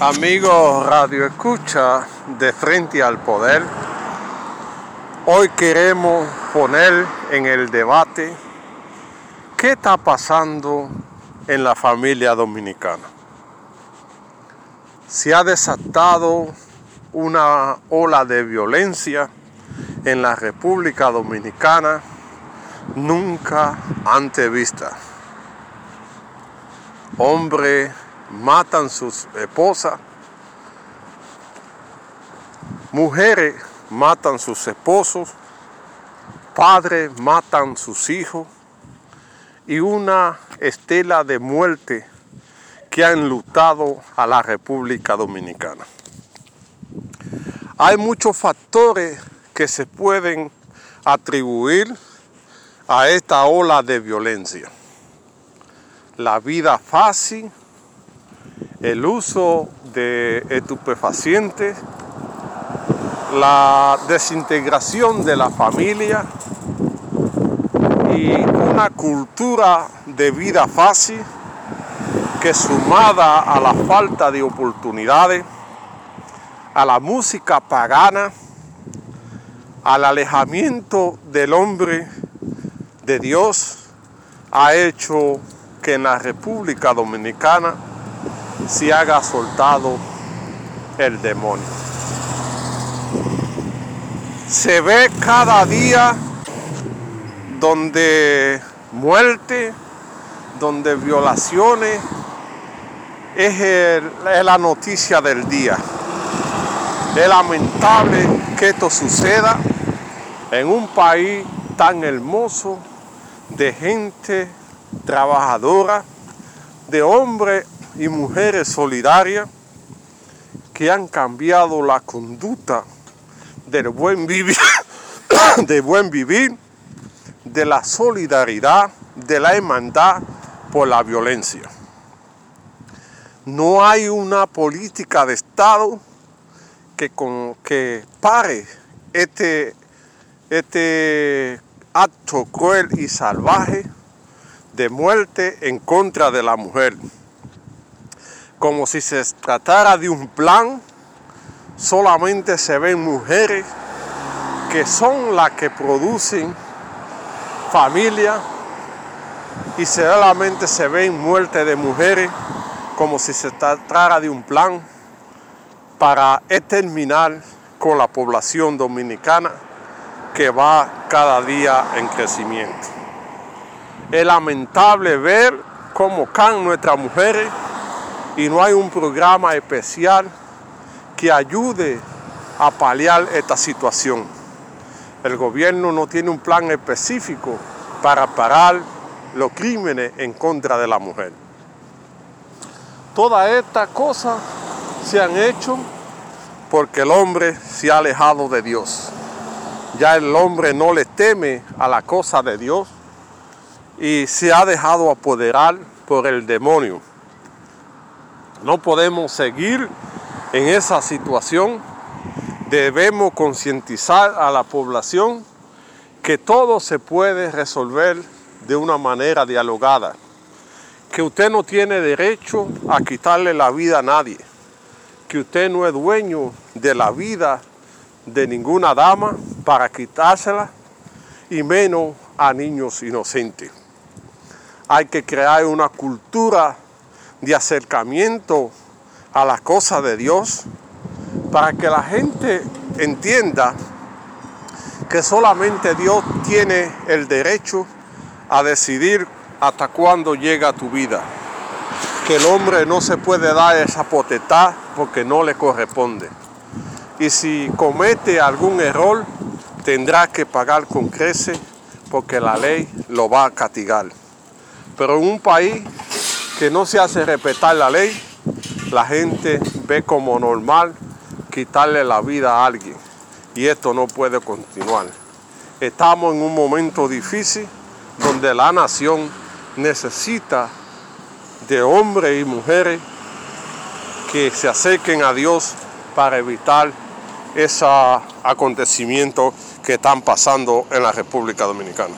Amigos Radio Escucha de Frente al Poder, hoy queremos poner en el debate qué está pasando en la familia dominicana. Se ha desatado una ola de violencia en la República Dominicana nunca antes vista. Hombre matan sus esposas, mujeres matan sus esposos, padres matan sus hijos y una estela de muerte que ha enlutado a la República Dominicana. Hay muchos factores que se pueden atribuir a esta ola de violencia. La vida fácil, el uso de estupefacientes, la desintegración de la familia y una cultura de vida fácil que sumada a la falta de oportunidades, a la música pagana, al alejamiento del hombre de Dios, ha hecho que en la República Dominicana se haga soltado el demonio. Se ve cada día donde muerte, donde violaciones, es, la noticia del día. Es lamentable que esto suceda en un país tan hermoso de gente trabajadora, de hombres y mujeres solidarias que han cambiado la conducta del buen vivir, de buen vivir, de la solidaridad, de la hermandad por la violencia. No hay una política de Estado que, con, que pare este, este acto cruel y salvaje de muerte en contra de la mujer como si se tratara de un plan, solamente se ven mujeres que son las que producen familia y solamente se ven muertes de mujeres como si se tratara de un plan para terminar con la población dominicana que va cada día en crecimiento. Es lamentable ver cómo caen nuestras mujeres y no hay un programa especial que ayude a paliar esta situación. El gobierno no tiene un plan específico para parar los crímenes en contra de la mujer. Todas estas cosas se han hecho porque el hombre se ha alejado de Dios. Ya el hombre no le teme a la cosa de Dios y se ha dejado apoderar por el demonio. No podemos seguir en esa situación. Debemos concientizar a la población que todo se puede resolver de una manera dialogada. Que usted no tiene derecho a quitarle la vida a nadie. Que usted no es dueño de la vida de ninguna dama para quitársela y menos a niños inocentes. Hay que crear una cultura de acercamiento a las cosas de Dios para que la gente entienda que solamente Dios tiene el derecho a decidir hasta cuándo llega tu vida. Que el hombre no se puede dar esa potestad porque no le corresponde. Y si comete algún error, tendrá que pagar con creces porque la ley lo va a castigar. Pero en un país que no se hace respetar la ley, la gente ve como normal quitarle la vida a alguien. Y esto no puede continuar. Estamos en un momento difícil donde la nación necesita de hombres y mujeres que se acerquen a Dios para evitar esos acontecimientos que están pasando en la República Dominicana.